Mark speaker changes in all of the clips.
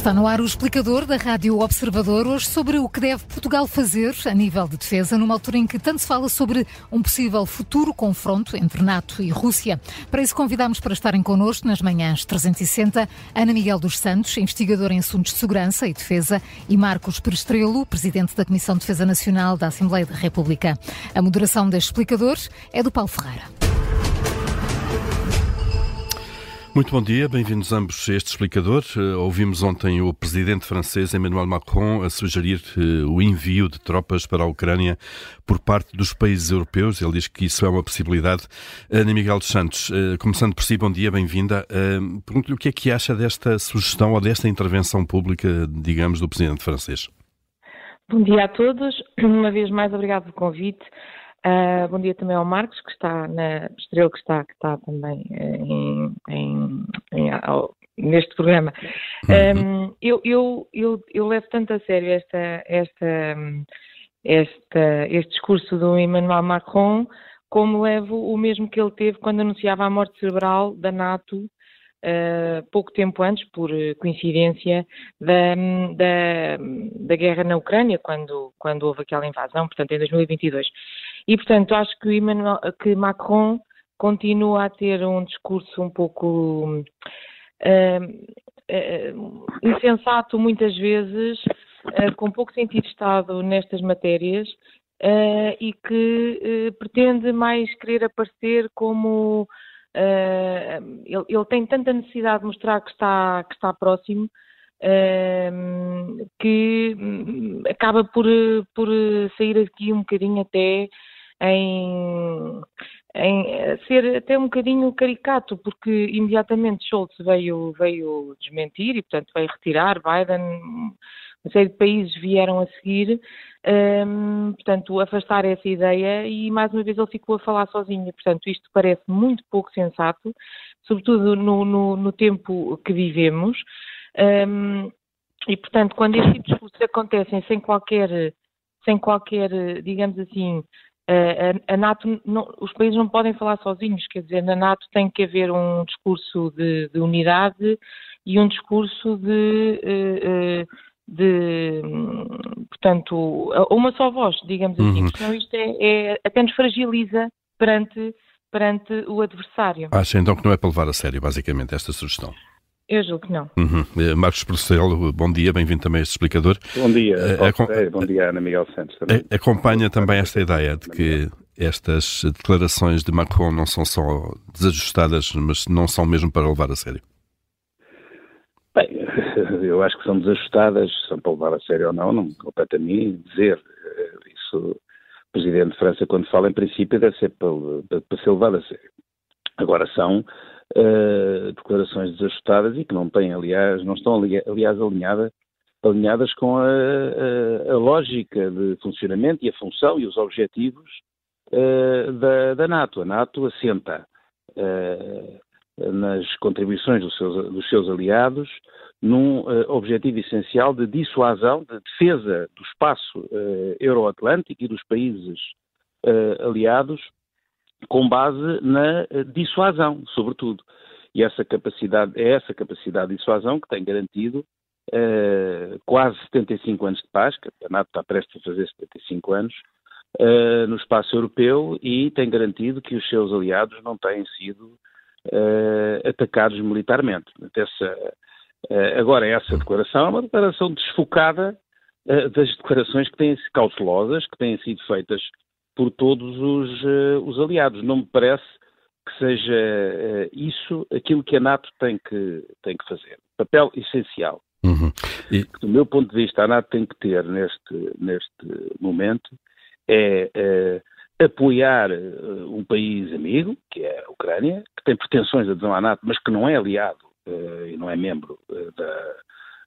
Speaker 1: Está no ar o explicador da Rádio Observador, hoje sobre o que deve Portugal fazer a nível de defesa, numa altura em que tanto se fala sobre um possível futuro confronto entre NATO e Rússia. Para isso, convidamos para estarem connosco nas manhãs 360 Ana Miguel dos Santos, investigadora em assuntos de segurança e defesa, e Marcos Perestrelo, presidente da Comissão de Defesa Nacional da Assembleia da República. A moderação deste explicador é do Paulo Ferreira.
Speaker 2: Muito bom dia, bem-vindos ambos a este explicador. Uh, ouvimos ontem o presidente francês Emmanuel Macron a sugerir uh, o envio de tropas para a Ucrânia por parte dos países europeus. Ele diz que isso é uma possibilidade. Ana Miguel dos Santos, uh, começando por si, bom dia, bem-vinda. Pergunto-lhe o que é que acha desta sugestão ou desta intervenção pública, digamos, do presidente francês.
Speaker 3: Bom dia a todos. Uma vez mais, obrigado pelo convite. Uh, bom dia também ao Marcos, que está na Estrela, que está, que está também eh, em, em, em, ao, neste programa. Uhum. Um, eu, eu, eu, eu, levo tanto a sério esta, esta, esta, este discurso do Emmanuel Macron, como levo o mesmo que ele teve quando anunciava a morte cerebral da NATO Uh, pouco tempo antes, por coincidência, da, da, da, guerra na Ucrânia, quando, quando houve aquela invasão, portanto, em 2022. E, portanto, acho que, Emmanuel, que Macron continua a ter um discurso um pouco uh, uh, insensato, muitas vezes, uh, com pouco sentido de Estado nestas matérias, e que pretende mais querer aparecer como. Ele, ele, tem tanta necessidade de mostrar que está, que está próximo que hum, acaba por, por sair aqui um bocadinho até em, em ser até um bocadinho caricato, porque imediatamente Scholz veio, veio desmentir e, portanto, veio retirar, Biden, uma série de países vieram a seguir, um, portanto, afastar essa ideia e, mais uma vez, ele ficou a falar sozinho. Portanto, isto parece muito pouco sensato, sobretudo no, no, no tempo que vivemos. Um, e, portanto, quando este tipo de discursos acontecem sem qualquer, sem qualquer, digamos assim, a, a NATO, não, os países não podem falar sozinhos, quer dizer, na NATO tem que haver um discurso de, de unidade e um discurso de, eh, eh, de, portanto, uma só voz, digamos assim, uhum. senão isto é, é, até nos fragiliza perante, perante o adversário.
Speaker 2: Acha então que não é para levar a sério, basicamente, esta sugestão?
Speaker 3: Eu julgo que não.
Speaker 2: Uhum. Eh, Marcos Porcelo, bom dia, bem-vindo também a este explicador.
Speaker 4: Bom dia, uh, bom dia Ana Miguel Santos. Também.
Speaker 2: Acompanha também esta ideia de que estas declarações de Macron não são só desajustadas, mas não são mesmo para levar a sério?
Speaker 4: Bem, eu acho que são desajustadas, são para levar a sério ou não, não compete a mim dizer. Eh, isso, o Presidente de França, quando fala, em princípio, deve ser para, para ser levado a sério. Agora, são uh, declarações desajustadas e que não têm, aliás, não estão, aliás, alinhada, alinhadas com a, a, a, lógica de funcionamento e a função e os objetivos uh, da, da, NATO. A NATO assenta uh, nas contribuições dos seus, dos seus aliados num objetivo essencial de dissuasão, de defesa do espaço euroatlântico e dos países aliados com base na eh, dissuasão, sobretudo. E essa capacidade, é essa capacidade de dissuasão que tem garantido uh, quase 75 anos de paz, que a NATO está prestes a fazer 75 anos, uh, no espaço europeu e tem garantido que os seus aliados não têm sido uh, atacados militarmente. Essa, agora, essa declaração é uma declaração desfocada das declarações que têm sido cautelosas, que têm sido feitas por todos os, uh, os aliados. Não me parece que seja uh, isso aquilo que a NATO tem que, tem que fazer. Papel essencial. Uhum. E... Do meu ponto de vista, a NATO tem que ter neste, neste momento é uh, apoiar um país amigo, que é a Ucrânia, que tem pretensões de adesão à NATO, mas que não é aliado e não é membro da,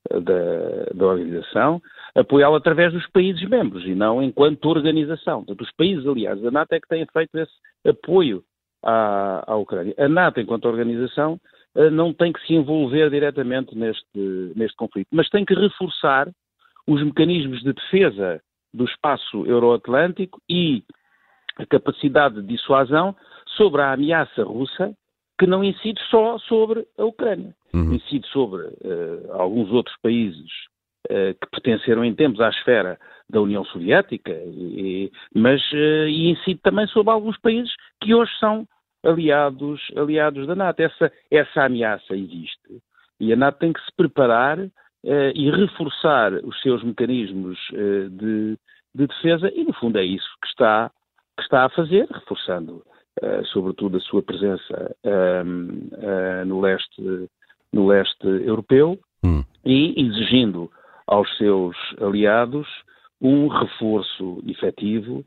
Speaker 4: da, da organização, apoiá-la através dos países membros e não enquanto organização. Portanto, os países aliados da NATO é que têm feito esse apoio à, à Ucrânia. A NATO, enquanto organização, eh, não tem que se envolver diretamente neste, neste conflito, mas tem que reforçar os mecanismos de defesa do espaço euroatlântico e a capacidade de dissuasão sobre a ameaça russa que não incide só sobre a Ucrânia, uhum. incide sobre uh, alguns outros países uh, que pertenceram em tempos à esfera da União Soviética, e, mas uh, e incide também sobre alguns países que hoje são aliados, aliados da NATO. Essa, essa ameaça existe e a NATO tem que se preparar e reforçar os seus mecanismos de, de defesa e, no fundo, é isso que está, que está a fazer, reforçando sobretudo a sua presença uh, no, leste, no leste europeu hum. e exigindo aos seus aliados um reforço efetivo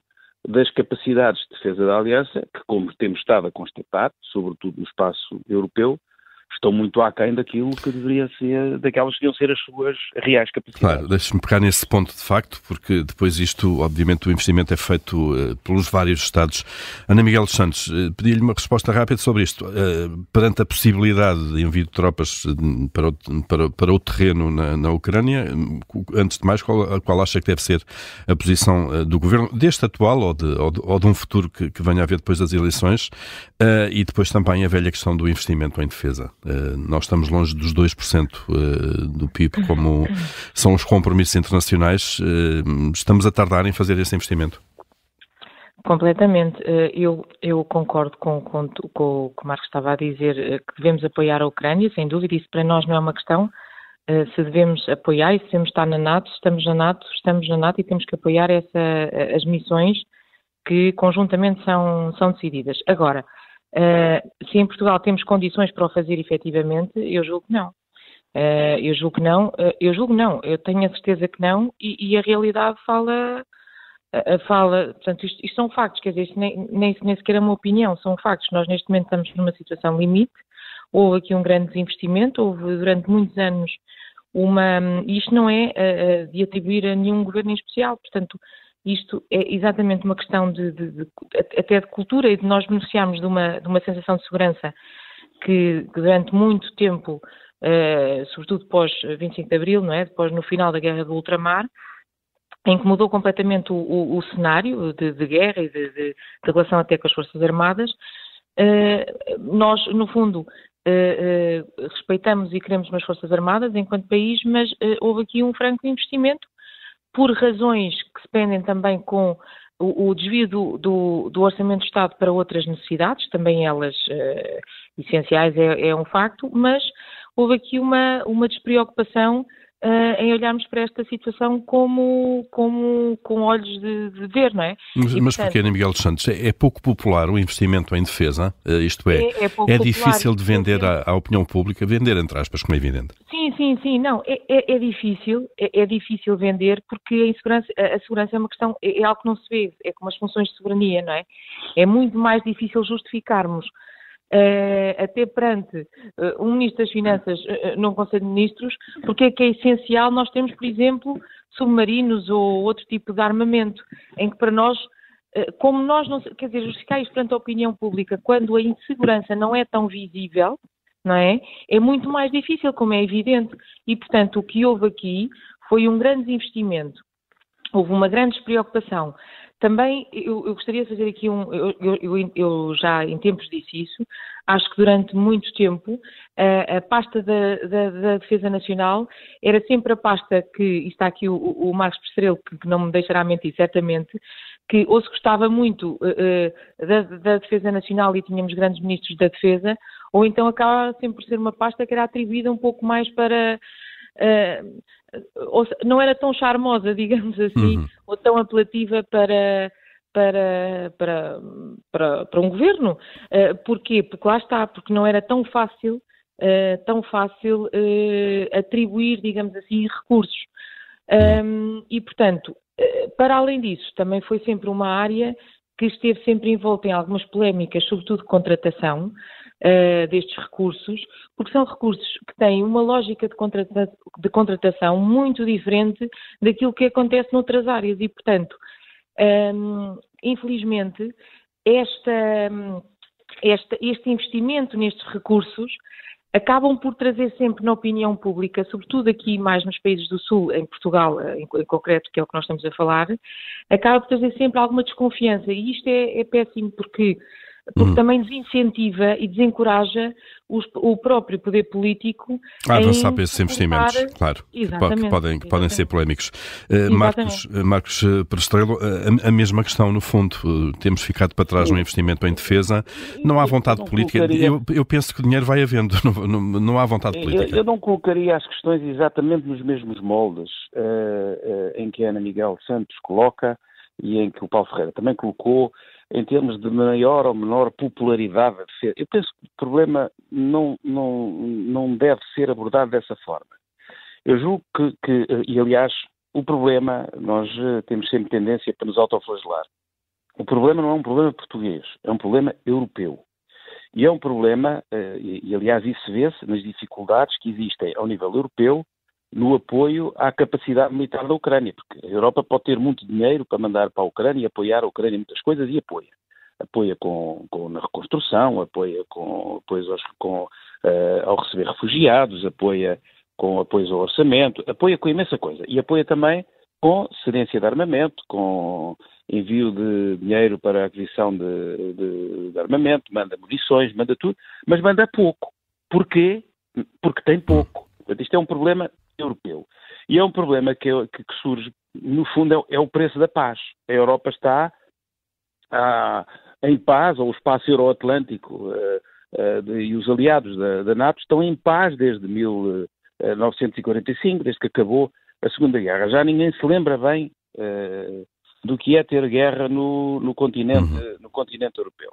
Speaker 4: das capacidades de defesa da aliança, que, como temos estado a constatar, sobretudo no espaço europeu, estão muito aquém daquilo que deveria ser, daquelas que deviam ser as suas reais capacidades.
Speaker 2: Claro, deixe-me pegar nesse ponto de facto, porque depois isto, obviamente, o investimento é feito uh, pelos vários Estados. Ana Miguel Santos, uh, pedi-lhe uma resposta rápida sobre isto. Uh, perante a possibilidade de envio de tropas para o, para, para o terreno na, na Ucrânia, antes de mais, qual, qual, acha que deve ser a posição do governo, deste atual ou de, ou de, ou de um futuro que, que, venha a haver depois das eleições, e depois também a velha questão do investimento em defesa? Eh, nós estamos longe dos 2% eh, do PIB, como são os compromissos internacionais. Eh, estamos a tardar em fazer esse investimento?
Speaker 3: Completamente. Eu, eu concordo com, com, com, o que o Marcos estava a dizer, que devemos apoiar a Ucrânia, sem dúvida, isso para nós não é uma questão. Se devemos apoiar e se devemos estar na NATO, estamos na NATO, estamos na NATO e temos que apoiar essa, as missões que conjuntamente são, são decididas. Agora, Uh, se em Portugal temos condições para o fazer efetivamente, eu julgo que não. Uh, eu julgo que não, uh, eu julgo não, eu tenho a certeza que não, e, e a realidade fala, fala, portanto, isto, isto, são factos, quer dizer, nem, nem, nem sequer é uma opinião, são factos. Nós neste momento estamos numa situação limite, houve aqui um grande desinvestimento, houve durante muitos anos uma, isto não é de atribuir a nenhum governo em especial, portanto, isto é exatamente uma questão de, de, de, até de cultura e de nós beneficiarmos de uma, de uma sensação de segurança que, que durante muito tempo, uh, sobretudo pós 25 de Abril, não é? depois no final da Guerra do Ultramar, em que mudou completamente o, o, o cenário de, de, guerra e de, de, relação até com as Forças Armadas, uh, nós, no fundo, uh, respeitamos e queremos umas Forças Armadas enquanto país, mas houve aqui um franco investimento por razões que se pendem também com o, o desvio do, do, do, Orçamento do Estado para outras necessidades, também elas uh, essenciais, é, é, um facto, mas houve aqui uma, uma despreocupação uh, em olharmos para esta situação como, como com olhos de, de ver, não é?
Speaker 2: Mas, e, mas portanto, porquê, Ana Miguel dos Santos? É, é, pouco popular o investimento em defesa? Uh, isto é, é, é, é difícil de vender à, à, opinião pública, vender entre aspas, como é evidente.
Speaker 3: Sim, sim, sim, não, é, é, é difícil, é, difícil vender porque a, insegurança, a, a segurança é uma questão, é, algo que não se vê, é como as funções de soberania, não é? É muito mais difícil justificarmos Uh, até perante uh, um Ministro das Finanças uh, num Conselho de Ministros, porque é que é essencial nós termos, por exemplo, submarinos ou outro tipo de armamento, em que para nós, como nós não, quer dizer, justificar isto perante a opinião pública, quando a insegurança não é tão visível, não é? É muito mais difícil, como é evidente. E, portanto, o que houve aqui foi um grande investimento. Houve uma grande despreocupação também eu, eu, gostaria de fazer aqui um. Eu, eu, eu, já em tempos disse isso. Acho que durante muito tempo a, a pasta da, da, da, Defesa Nacional era sempre a pasta que. E está aqui o, o Marcos Pestrelo, que, que, não me deixará mentir, certamente. Que ou se gostava muito uh, da, da, Defesa Nacional e tínhamos grandes ministros da Defesa, ou então acaba sempre por ser uma pasta que era atribuída um pouco mais para. Uh, não era tão charmosa, digamos assim, uhum. ou tão apelativa para, para, para, para, para um governo. Uh, porquê? Porque lá está, porque não era tão fácil, uh, tão fácil uh, atribuir, digamos assim, recursos. Um, e, portanto, para além disso, também foi sempre uma área que esteve sempre envolta em algumas polémicas, sobretudo de contratação, uh, destes recursos, porque são recursos que têm uma lógica de, contrata de contratação muito diferente daquilo que acontece noutras áreas e, portanto, um, ehm, infelizmente, esta, esta, este investimento nestes recursos acabam por trazer sempre na opinião pública, sobretudo aqui mais nos países do Sul, em Portugal eh, em, em concreto, que é o que nós estamos a falar, acaba por trazer sempre alguma desconfiança. E isto é, é péssimo porque porque uhum. também desincentiva e desencoraja os, o próprio poder político
Speaker 2: a avançar para esses investimentos, claro, que podem, podem ser polémicos. Uh, Marcos, eh, Marcos Perestrelo, a, a, mesma questão, no fundo, temos ficado para trás no investimento em defesa, não há vontade não política, eu, eu, penso que o dinheiro vai havendo, não, não, não há vontade política.
Speaker 4: Eu, eu, não colocaria as questões exatamente nos mesmos moldes uh, uh, em que a Ana Miguel Santos coloca e em que o Paulo Ferreira também colocou, em termos de maior ou menor popularidade da defesa. Eu penso que o problema não, não, não deve ser abordado dessa forma. Eu julgo que, que e aliás, o problema, nós eh, temos sempre tendência para nos autoflagelar. O problema não é um problema português, é um problema europeu. E é um problema, eh, e aliás isso vê-se nas dificuldades que existem ao nível europeu no apoio à capacidade militar da Ucrânia, porque a Europa pode ter muito dinheiro para mandar para a Ucrânia e apoiar a Ucrânia em muitas coisas e apoia. Apoia com, com na reconstrução, apoia com, apoios aos, com, uh, ao receber refugiados, apoia com apoio ao orçamento, apoia com imensa coisa. E apoia também com cedência de armamento, com envio de dinheiro para a aquisição de, de, de armamento, manda munições, manda tudo, mas manda pouco. Porquê? Porque tem pouco. Portanto, isto é um problema europeu. E é um problema que, que, surge, no fundo, é, é, o preço da paz. A Europa está ah, em paz, ou o espaço euroatlântico uh, uh, e os aliados da, da, NATO estão em paz desde 1945, desde que acabou a Segunda Guerra. Já ninguém se lembra bem uh, do que é ter guerra no, no, continente, uhum. no continente europeu.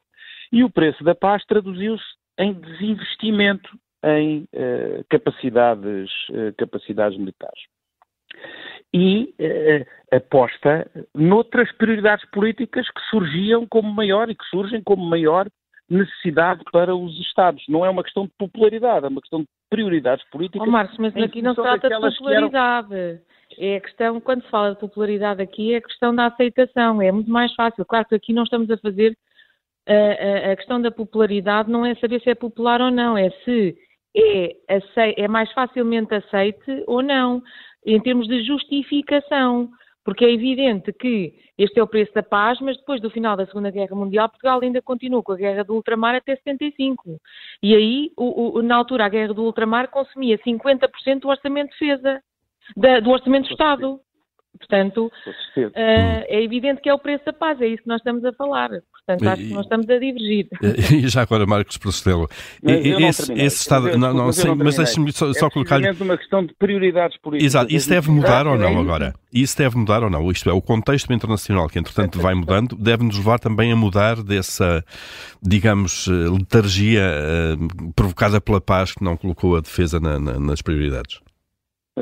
Speaker 4: E o preço da paz traduziu-se em desinvestimento em uh, capacidades, uh, capacidades militares. E uh, aposta noutras prioridades políticas que surgiam como maior e que surgem como maior necessidade para os Estados. Não é uma questão de popularidade, é uma questão de prioridades políticas.
Speaker 3: Oh, Marcos, mas aqui não se trata de popularidade. Eram... É a questão, quando se fala de popularidade aqui, é a questão da aceitação. É muito mais fácil. Claro que aqui não estamos a fazer. A, a, a questão da popularidade não é saber se é popular ou não, é se é, é mais facilmente aceite ou não, em termos de justificação. Porque é evidente que este é o preço da paz, mas depois do final da Segunda Guerra Mundial, Portugal ainda continuou com a Guerra do Ultramar até 75. E aí, o, o, na altura, a Guerra do Ultramar consumia 50% do orçamento de defesa, da, do orçamento do Estado. Portanto, uh, é evidente que é o preço da paz, é isso que nós estamos a falar. Portanto, acho que nós estamos a divergir.
Speaker 2: E já agora, Marcos Procedelo, esse, esse Estado. Não, não, sei, mas deixe-me só, só
Speaker 4: é
Speaker 2: colocar.
Speaker 4: É uma questão de prioridades políticas.
Speaker 2: Exato, isso deve mudar ou não agora? Isso deve mudar ou não? Isto é, o contexto internacional, que entretanto vai mudando, deve nos levar também a mudar dessa, digamos, eh, letargia uh, provocada pela paz que não colocou a defesa na, na, nas prioridades.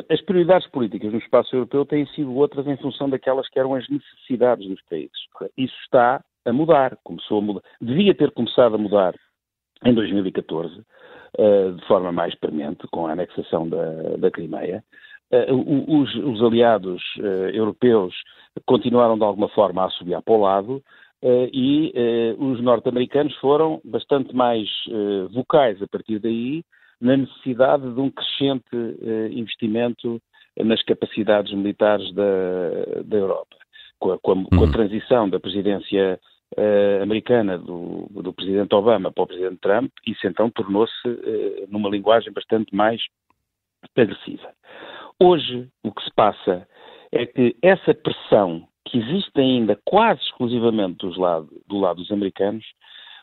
Speaker 4: As prioridades políticas no espaço europeu têm sido outras em função daquelas que eram as necessidades dos países. Isso está a mudar, começou a mudar. Devia ter começado a mudar em 2014, eh, de forma mais premente, com a anexação da, da Crimeia. Eh, os, os, aliados eh, europeus continuaram de alguma forma a subir para o lado e os norte-americanos foram bastante mais vocais a partir daí na necessidade de um crescente investimento nas capacidades militares da, da Europa. Com a, com, a, com a, uhum. transição da presidência uh, americana do, do, presidente Obama para o presidente Trump, isso então tornou-se uh, numa linguagem bastante mais agressiva. Hoje, o que se passa é que essa pressão que existe ainda quase exclusivamente lado, do lado dos americanos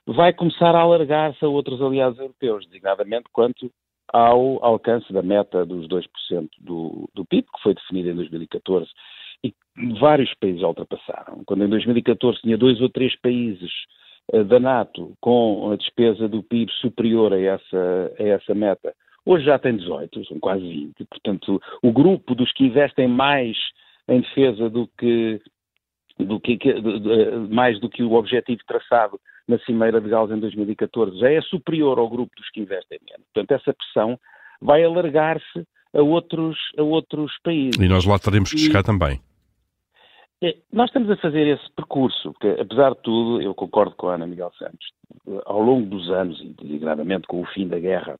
Speaker 4: vai começar a alargar-se a outros aliados europeus, designadamente quanto ao alcance da meta dos 2% do, do PIB, que foi definida em 2014 e vários países já ultrapassaram. Quando em 2014 tinha dois ou três países uh, da NATO com a despesa do PIB superior a essa, a essa meta, hoje já tem 18, são quase 20. Portanto, o grupo dos que investem mais em defesa do que, do que mais do que o objetivo traçado na Cimeira de Gales em 2014 já é superior ao grupo dos que investem menos. Portanto, essa pressão vai alargar-se a outros, a outros países.
Speaker 2: E nós lá teremos que chegar também.
Speaker 4: É, nós estamos a fazer esse percurso, porque apesar de tudo, eu concordo com a Ana Miguel Santos, ao longo dos anos, e designadamente com o fim da guerra,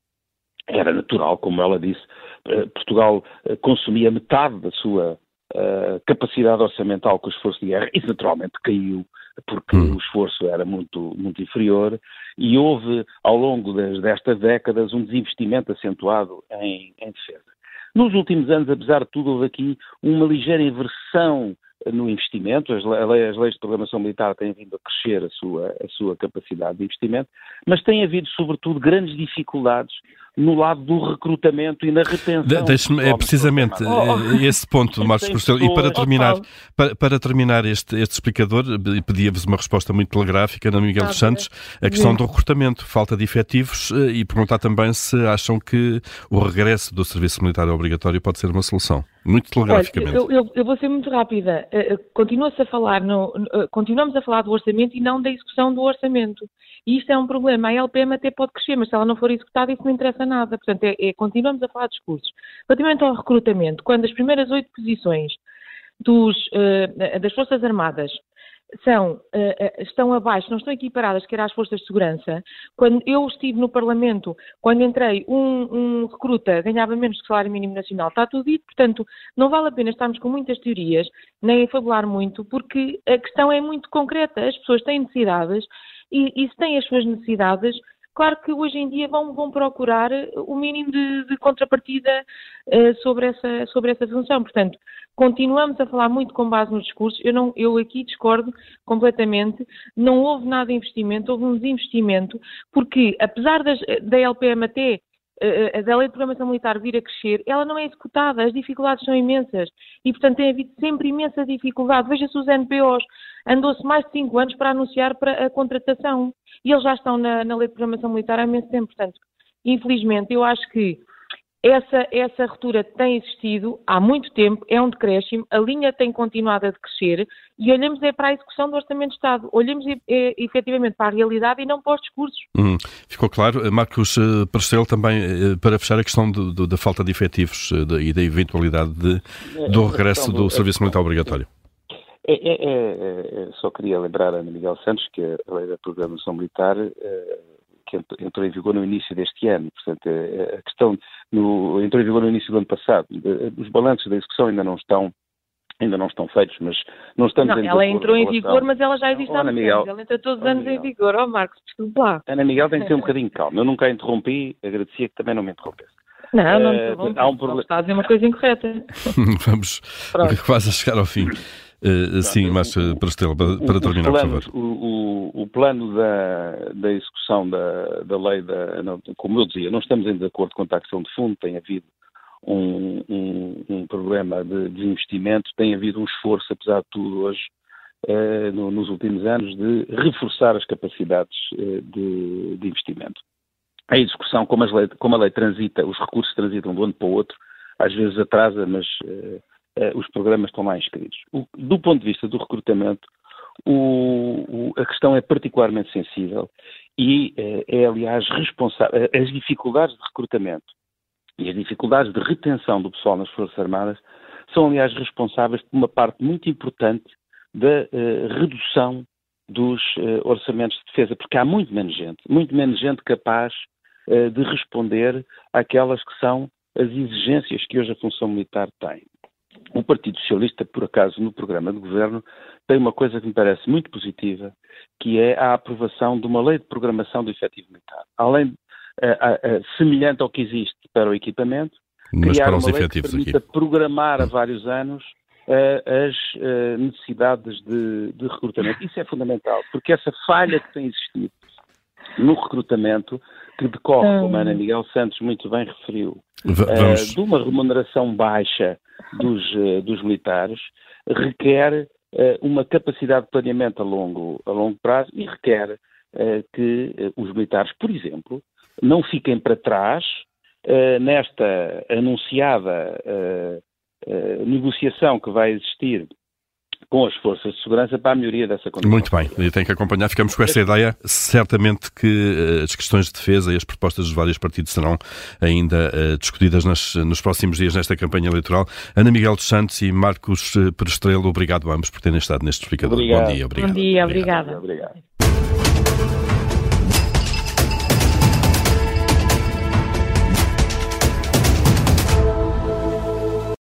Speaker 4: era natural, como ela disse, eh, Portugal eh, consumia metade da sua uh, capacidade orçamental com o esforço de guerra, isso naturalmente caiu, porque hum. o esforço era muito, muito inferior, e houve, ao longo das, destas décadas, um desinvestimento acentuado em, em defesa. Nos últimos anos, apesar de tudo, houve aqui uma ligeira inversão no investimento. As, as, leis de programação militar têm vindo a crescer a sua, a sua capacidade de investimento, mas tem havido, sobretudo, grandes dificuldades no lado do recrutamento e na retenção. De,
Speaker 2: Deixe-me, é precisamente oh, esse ponto, Marcos Porcelo. E para terminar, para, para, terminar este, este explicador, pedia-vos uma resposta muito telegráfica na Miguel dos Santos, a questão do recrutamento, falta de efetivos eh, e perguntar também se acham que o regresso do serviço militar obrigatório pode ser uma solução. Muito telegraficamente.
Speaker 3: Olha, eu, eu, eu, vou ser muito rápida. Uh, Continua-se a falar, no, uh, continuamos a falar do orçamento e não da execução do orçamento. E isto é um problema. A LPM até pode crescer, mas se ela não for executada, isso não interessa nada. Portanto, é, é, continuamos a falar de discursos. Relativamente ao recrutamento, quando as primeiras oito posições dos, uh, das Forças Armadas são, uh, estão abaixo, não estão equiparadas quer às forças de segurança. Quando eu estive no Parlamento, quando entrei, um, um recruta ganhava menos que o salário mínimo nacional. Está tudo dito, portanto, não vale a pena estarmos com muitas teorias, nem fabular muito, porque a questão é muito concreta. As pessoas têm necessidades e, se têm as suas necessidades, Claro que hoje em dia vão, vão procurar o mínimo de, de contrapartida uh, sobre, essa, sobre essa função. Portanto, continuamos a falar muito com base nos discursos. Eu, não, eu aqui discordo completamente. Não houve nada de investimento, houve um desinvestimento, porque apesar das, da LPM até uh, da lei de programação militar vir a crescer, ela não é executada, as dificuldades são imensas e, portanto, tem havido sempre imensa dificuldade. Veja-se os NPOs, andou-se mais de cinco anos para anunciar para a contratação e eles já estão na, na lei de programação militar há imenso tempo. Portanto, infelizmente, eu acho que essa, essa ruptura tem existido há muito tempo, é um decréscimo, a linha tem continuado a crescer e olhamos é para a execução do Orçamento de Estado, olhamos é, efetivamente para a realidade e não para os discursos.
Speaker 2: Hum, ficou claro. Marcos uh, Parcelo, também uh, para fechar a questão do, do, da falta de efetivos de, e da eventualidade de, do regresso do, do Serviço Militar Obrigatório.
Speaker 4: É, é, é, é, só queria lembrar a Ana Miguel Santos que a lei da programação militar que entrou em vigor no início deste ano. Portanto, a questão no, entrou em vigor no início do ano passado. Os balanços da execução ainda não estão ainda não estão feitos, mas não estamos
Speaker 3: não, ela entrou em vigor, mas ela já existe há muito tempo. Ela entra todos os anos Miguel. em vigor. Ó oh, Marcos, desculpe lá.
Speaker 4: Ana Miguel tem que ter um bocadinho de calma. Eu nunca a interrompi, agradecia que também não me interrompesse.
Speaker 3: Não, não, uh, há um problema. Está a dizer uma coisa incorreta.
Speaker 2: Vamos Pronto. quase a chegar ao fim. Uh, sim, mas uh, para, Estela, para, para terminar,
Speaker 4: planos,
Speaker 2: por favor.
Speaker 4: O, o, o, plano da, da execução da, da lei, da, não, como eu dizia, não estamos ainda de acordo com a taxação de fundo, tem havido um, um, um problema de desinvestimento, tem havido um esforço, apesar de tudo, hoje, uh, no, nos últimos anos, de reforçar as capacidades de, de, investimento. A execução, como, lei, como, a lei transita, os recursos transitam de um ano para o outro, às vezes atrasa, mas uh, os programas estão lá inscritos. O, do ponto de vista do recrutamento, o, o, a questão é particularmente sensível e uh, é, aliás, responsável. As dificuldades de recrutamento e as dificuldades de retenção do pessoal nas Forças Armadas são, aliás, responsáveis por uma parte muito importante da uh, redução dos uh, orçamentos de defesa, porque há muito menos gente, muito menos gente capaz uh, de responder àquelas que são as exigências que hoje a função militar tem. O Partido Socialista, por acaso, no programa de governo, tem uma coisa que me parece muito positiva, que é a aprovação de uma lei de programação do efetivo militar. Além, uh, semelhante ao que existe para o equipamento,
Speaker 2: Mas
Speaker 4: criar
Speaker 2: para
Speaker 4: uma lei que permita
Speaker 2: aqui.
Speaker 4: programar a vários anos uh, as necessidades de, de recrutamento. Isso é fundamental, porque essa falha que tem existido no recrutamento, que decorre, como a Ana Miguel Santos muito bem referiu, uh, de uma remuneração baixa dos, uh, dos militares, requer uh, uma capacidade de planeamento a longo, a longo prazo e requer que os militares, por exemplo, não fiquem para trás nesta anunciada negociação que vai existir com as forças de segurança para a melhoria dessa condição.
Speaker 2: Muito bem, e tem que acompanhar. Ficamos com essa ideia. Certamente que uh, as questões de defesa e as propostas dos vários partidos serão ainda uh, discutidas nas, nos próximos dias nesta campanha eleitoral. Ana Miguel dos Santos e Marcos eh, Perestrelo, obrigado a ambos por terem estado neste explicador.
Speaker 4: Obrigado.
Speaker 2: Bom dia,
Speaker 3: obrigado. Bom dia, obrigada.
Speaker 4: obrigado.